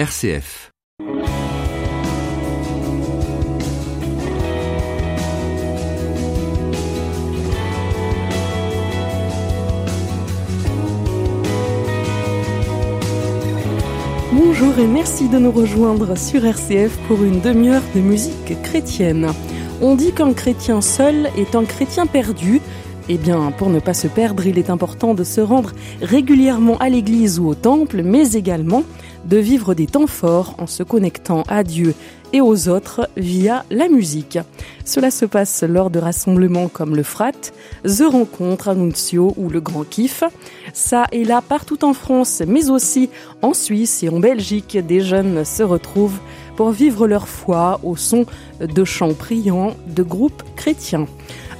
RCF. Bonjour et merci de nous rejoindre sur RCF pour une demi-heure de musique chrétienne. On dit qu'un chrétien seul est un chrétien perdu. Eh bien, pour ne pas se perdre, il est important de se rendre régulièrement à l'église ou au temple, mais également de vivre des temps forts en se connectant à Dieu et aux autres via la musique. Cela se passe lors de rassemblements comme le Frat, The Rencontre, Annuncio ou le Grand Kiff. Ça et là partout en France, mais aussi en Suisse et en Belgique, des jeunes se retrouvent pour vivre leur foi au son de chants priants de groupes chrétiens.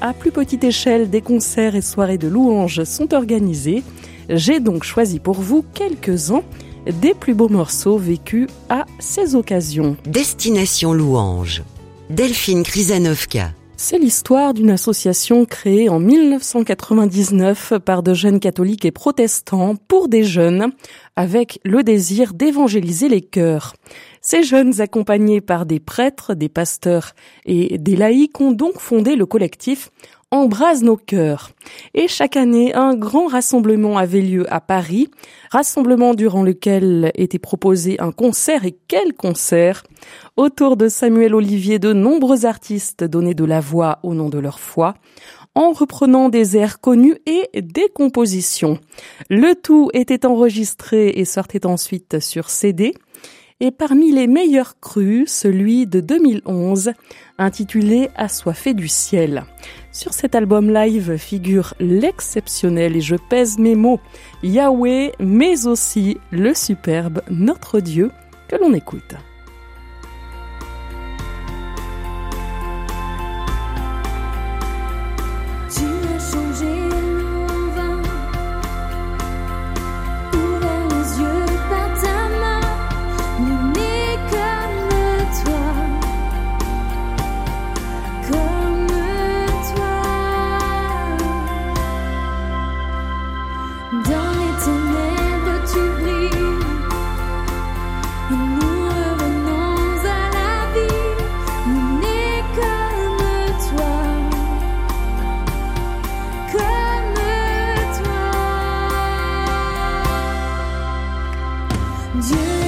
À plus petite échelle, des concerts et soirées de louanges sont organisés. J'ai donc choisi pour vous quelques-uns des plus beaux morceaux vécus à ces occasions. Destination Louange. Delphine Krizanovka. C'est l'histoire d'une association créée en 1999 par de jeunes catholiques et protestants pour des jeunes avec le désir d'évangéliser les cœurs. Ces jeunes accompagnés par des prêtres, des pasteurs et des laïcs ont donc fondé le collectif embrase nos cœurs. Et chaque année, un grand rassemblement avait lieu à Paris, rassemblement durant lequel était proposé un concert, et quel concert Autour de Samuel Olivier, de nombreux artistes donnaient de la voix au nom de leur foi, en reprenant des airs connus et des compositions. Le tout était enregistré et sortait ensuite sur CD, et parmi les meilleurs crus, celui de 2011, intitulé Assoiffé du ciel. Sur cet album live figure l'exceptionnel, et je pèse mes mots, Yahweh, mais aussi le superbe Notre Dieu que l'on écoute. you.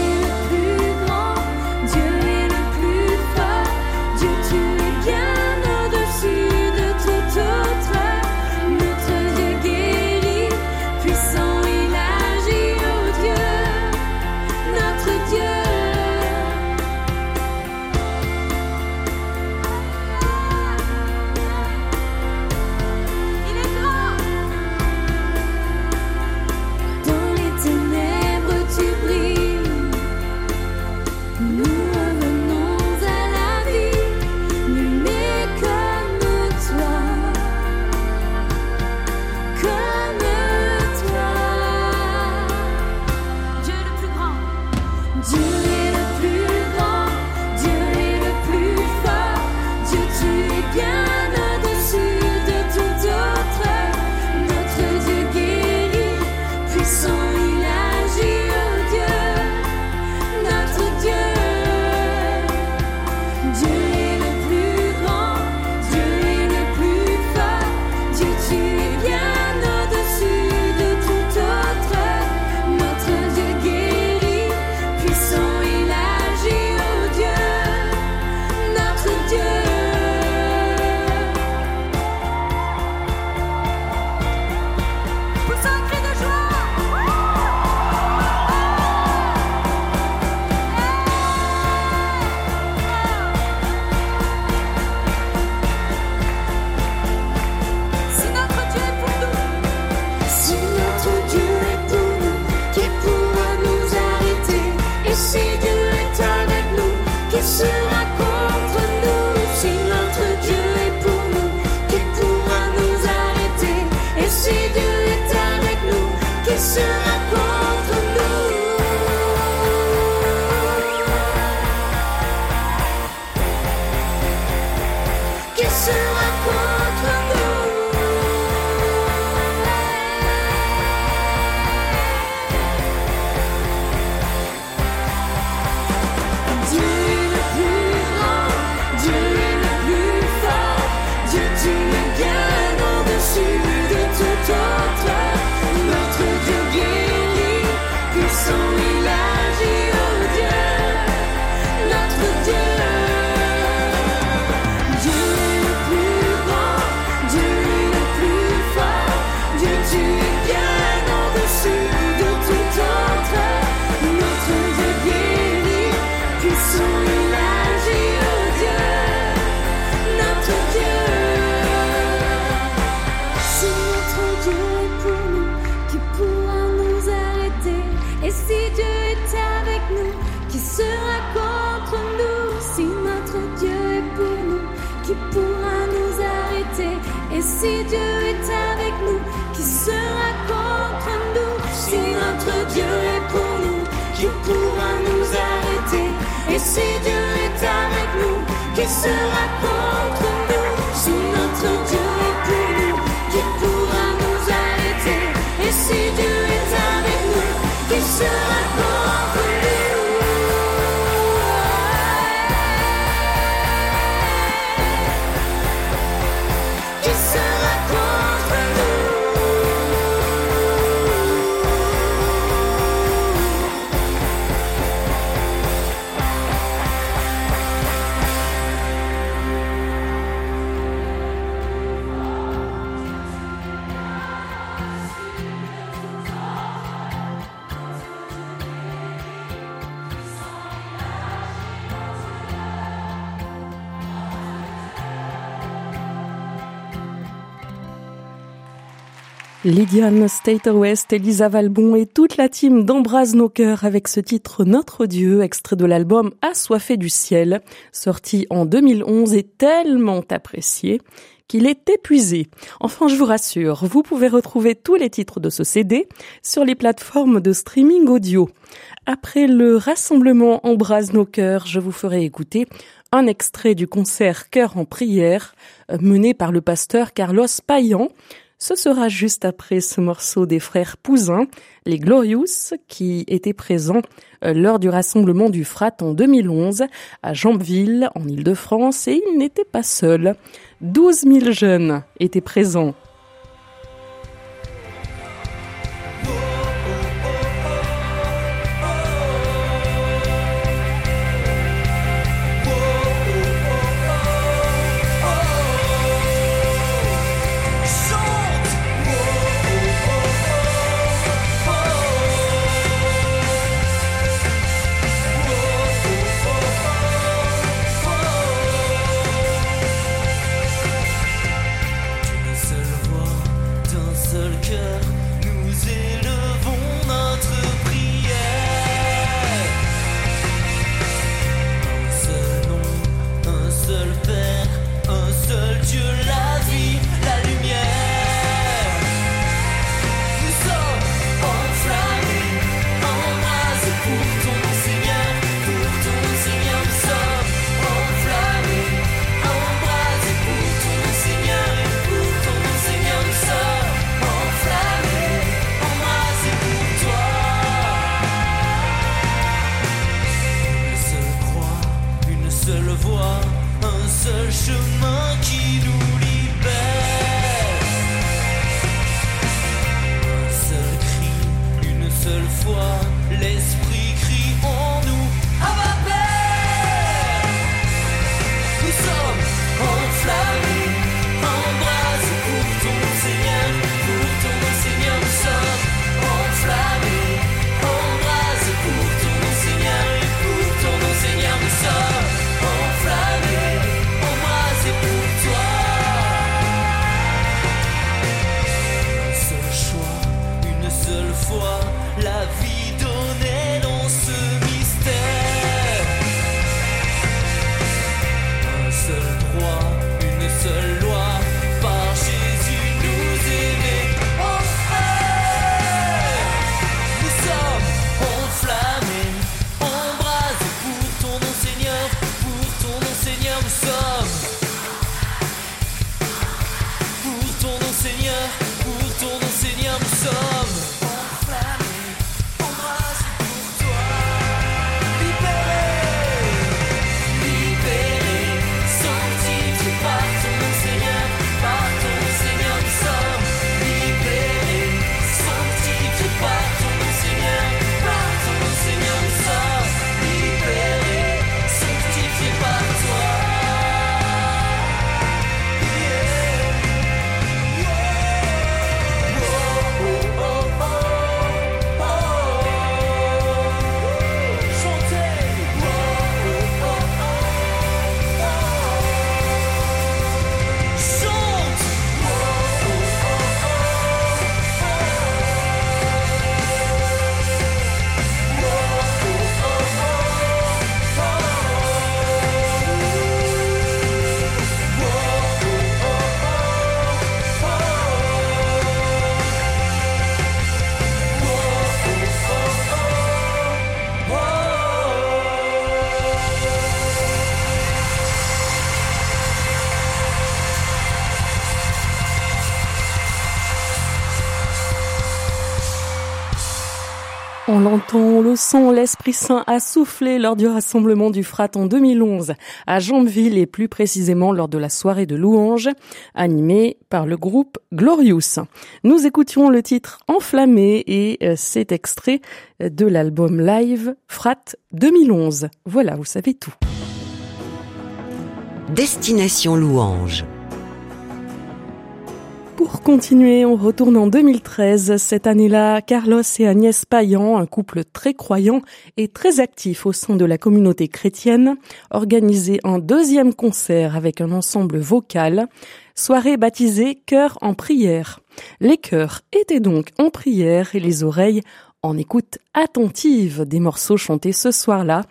Lydiane Stater West, Elisa Valbon et toute la team d'Embrase nos cœurs avec ce titre Notre Dieu, extrait de l'album Assoiffé du ciel, sorti en 2011 et tellement apprécié qu'il est épuisé. Enfin, je vous rassure, vous pouvez retrouver tous les titres de ce CD sur les plateformes de streaming audio. Après le rassemblement Embrase nos cœurs, je vous ferai écouter un extrait du concert Cœur en prière mené par le pasteur Carlos Payan. Ce sera juste après ce morceau des frères Pouzin, les Glorious, qui étaient présents euh, lors du rassemblement du Frat en 2011 à Jambeville, en Ile-de-France, et ils n'étaient pas seuls. 12 000 jeunes étaient présents. L'entend, le son, l'Esprit Saint a soufflé lors du rassemblement du Frat en 2011 à Jambeville et plus précisément lors de la soirée de louange animée par le groupe Glorious. Nous écoutions le titre Enflammé et euh, cet extrait de l'album live Frat 2011. Voilà, vous savez tout. Destination louange. Pour continuer, on retourne en 2013. Cette année-là, Carlos et Agnès Payan, un couple très croyant et très actif au sein de la communauté chrétienne, organisaient un deuxième concert avec un ensemble vocal, soirée baptisée Cœur en prière. Les chœurs étaient donc en prière et les oreilles en écoute attentive des morceaux chantés ce soir-là.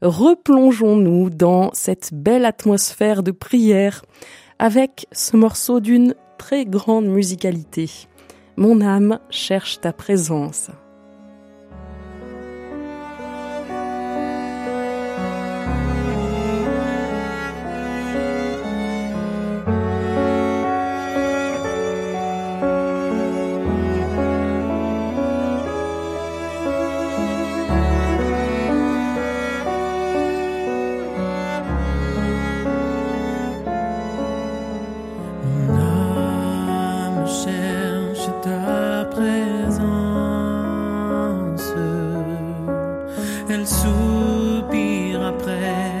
Replongeons-nous dans cette belle atmosphère de prière avec ce morceau d'une très grande musicalité. Mon âme cherche ta présence. elle soupire après.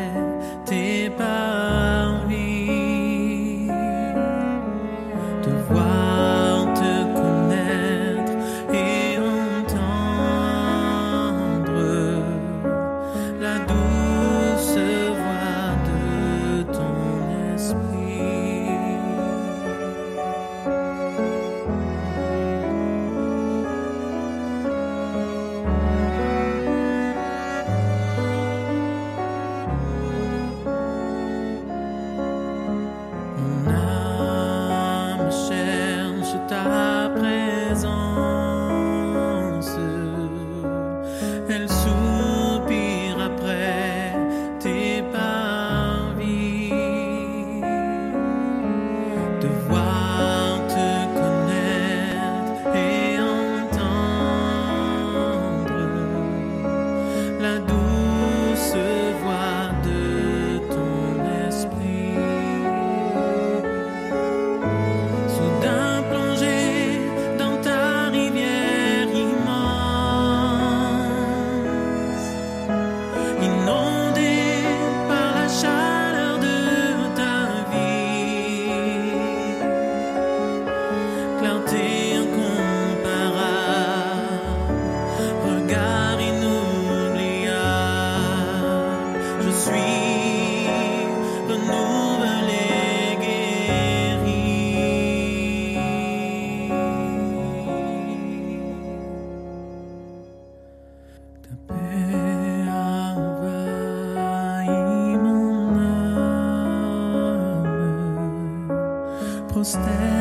costela.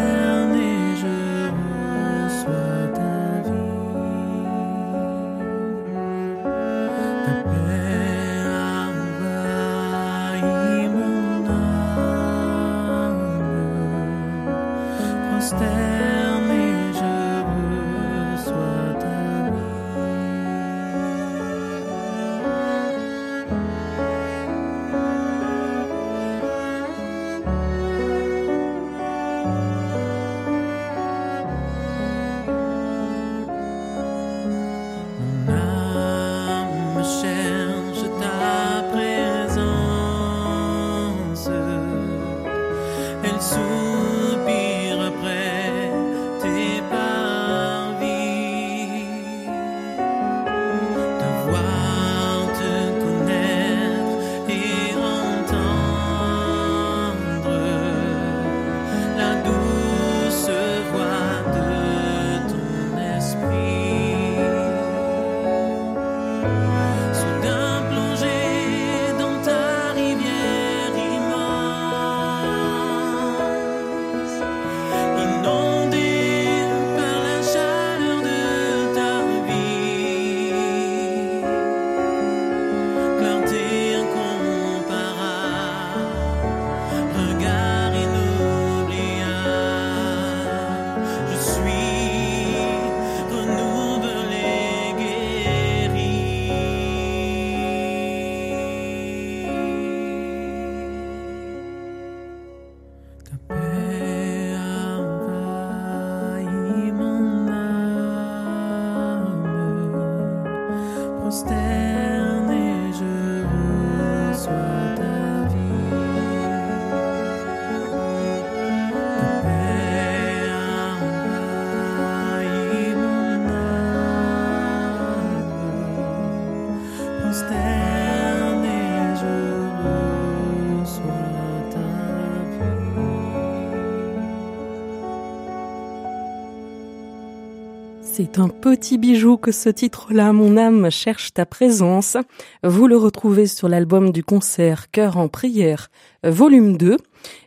C'est un petit bijou que ce titre-là, Mon âme cherche ta présence. Vous le retrouvez sur l'album du concert Cœur en prière, volume 2.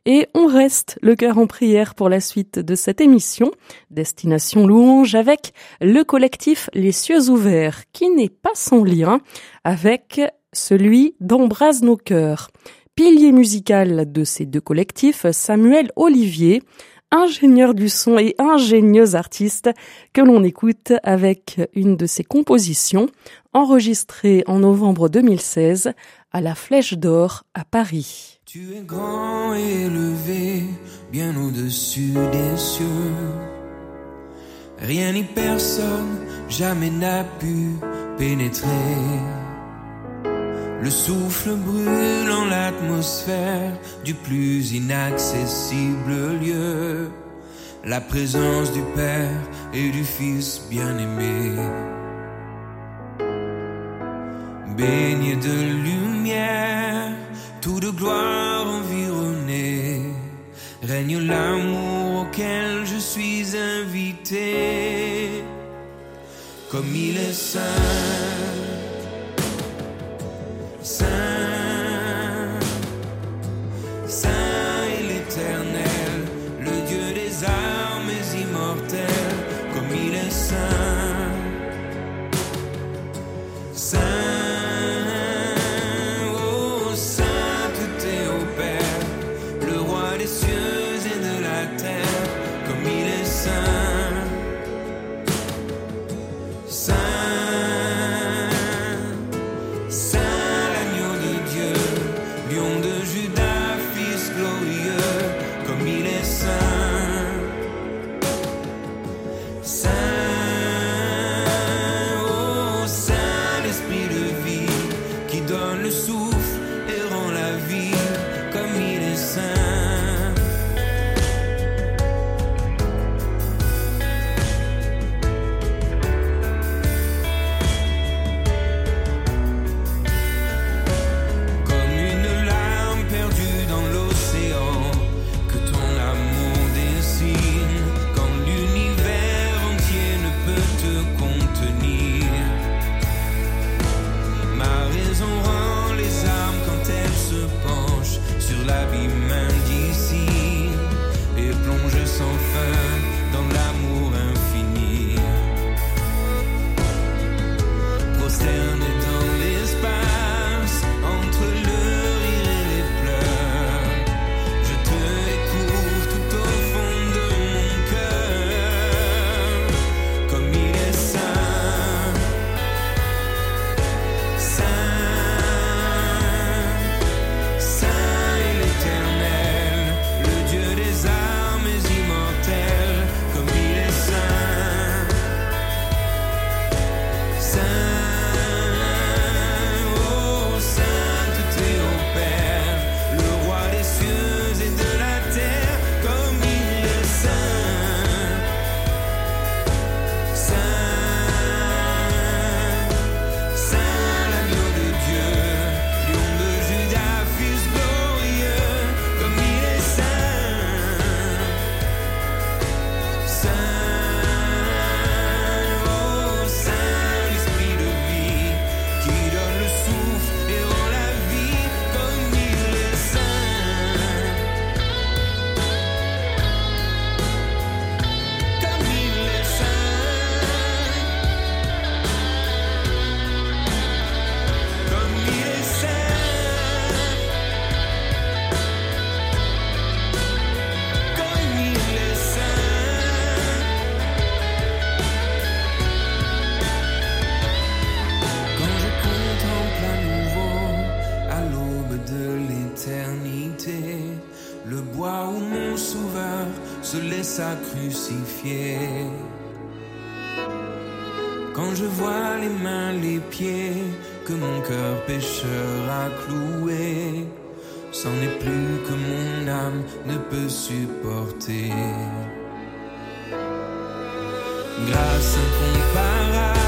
Et on reste le cœur en prière pour la suite de cette émission, Destination Louange, avec le collectif Les Cieux Ouverts, qui n'est pas sans lien avec celui d'Embrase nos cœurs. Pilier musical de ces deux collectifs, Samuel Olivier, ingénieur du son et ingénieuse artiste que l'on écoute avec une de ses compositions enregistrée en novembre 2016 à la Flèche d'Or à Paris. Tu es grand et élevé, bien au-dessus des cieux. Rien ni personne jamais n'a pu pénétrer. Le souffle brûle en l'atmosphère du plus inaccessible lieu. La présence du Père et du Fils bien-aimé. Baigné de lumière, tout de gloire environné, règne l'amour auquel je suis invité. Comme il est saint Saint, Quand je vois les mains, les pieds que mon cœur pécheur a cloués, c'en est plus que mon âme ne peut supporter. Grâce incomparable,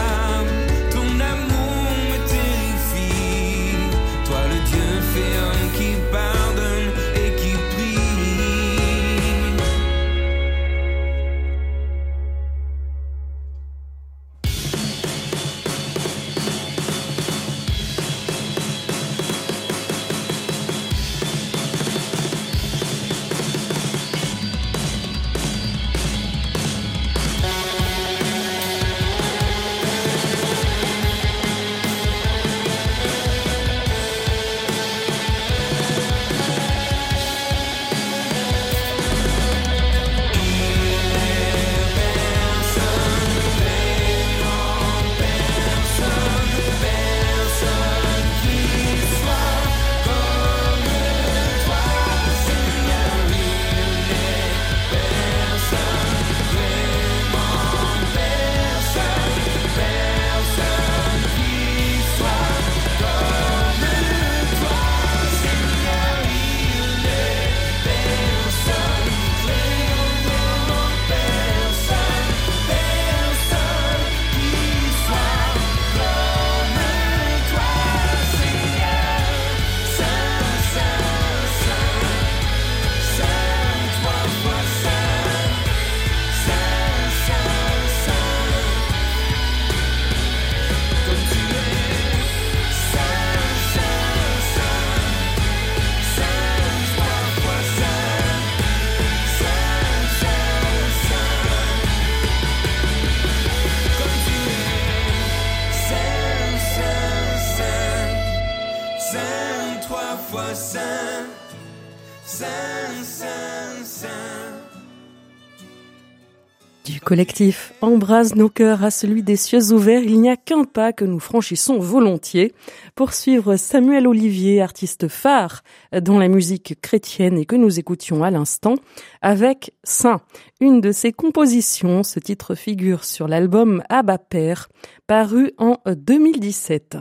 Du collectif Embrase nos cœurs à celui des cieux ouverts, il n'y a qu'un pas que nous franchissons volontiers pour suivre Samuel Olivier, artiste phare dans la musique chrétienne et que nous écoutions à l'instant, avec Saint. Une de ses compositions, ce titre figure sur l'album Abba Père, paru en 2017.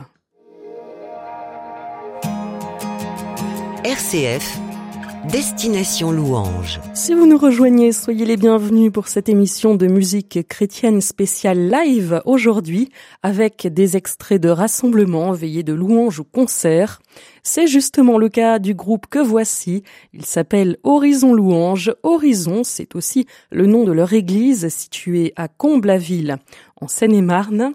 RCF Destination Louange. Si vous nous rejoignez, soyez les bienvenus pour cette émission de musique chrétienne spéciale live aujourd'hui avec des extraits de rassemblements, veillées de louanges ou concerts. C'est justement le cas du groupe que voici. Il s'appelle Horizon Louange. Horizon, c'est aussi le nom de leur église située à Comble-la-Ville en Seine-et-Marne.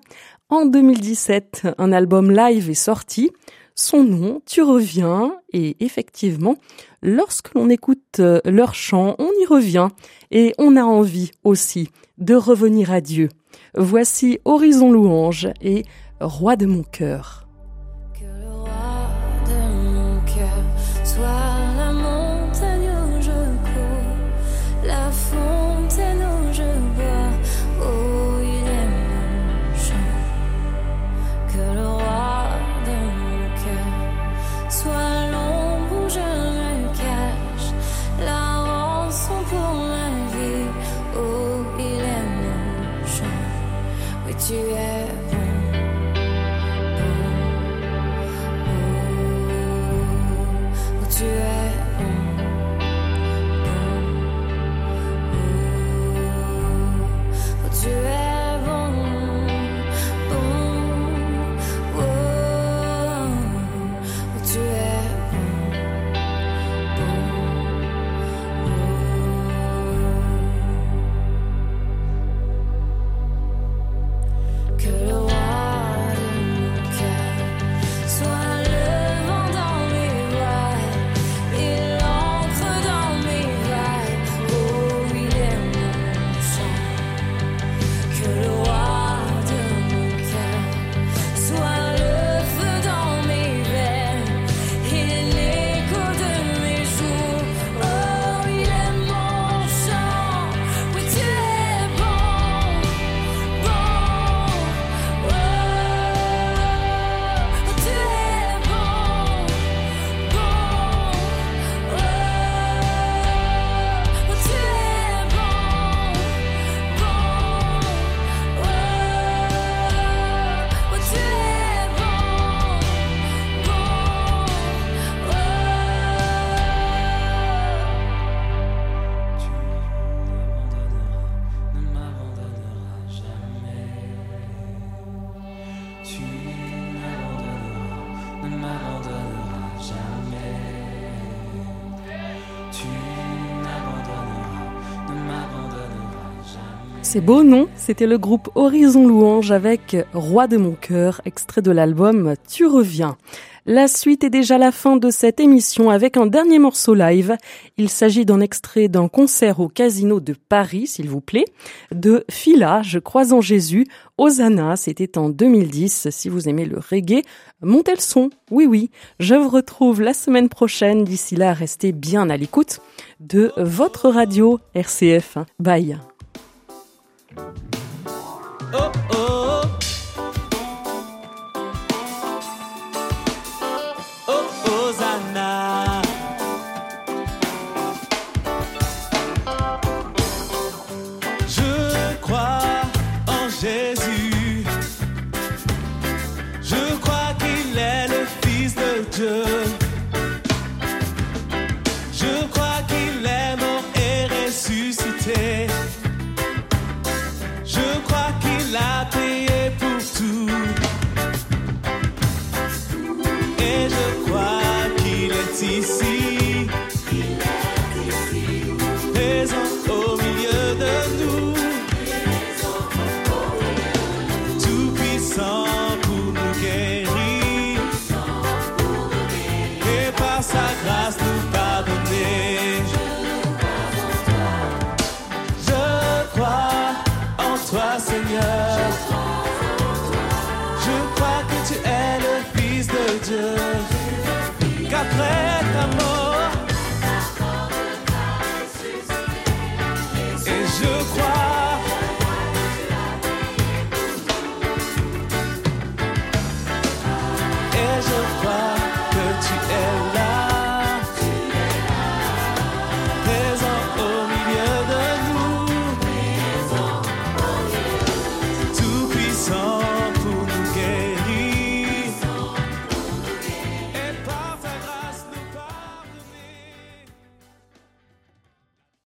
En 2017, un album live est sorti son nom, Tu reviens, et effectivement, lorsque l'on écoute euh, leur chant, on y revient, et on a envie aussi de revenir à Dieu. Voici Horizon Louange et Roi de mon cœur. C'est beau, non? C'était le groupe Horizon Louange avec Roi de mon cœur, extrait de l'album Tu reviens. La suite est déjà la fin de cette émission avec un dernier morceau live. Il s'agit d'un extrait d'un concert au Casino de Paris, s'il vous plaît, de Fila, Je crois en Jésus, Hosanna, c'était en 2010. Si vous aimez le reggae, montez le son. Oui, oui. Je vous retrouve la semaine prochaine. D'ici là, restez bien à l'écoute de votre radio RCF. Bye. Thank you.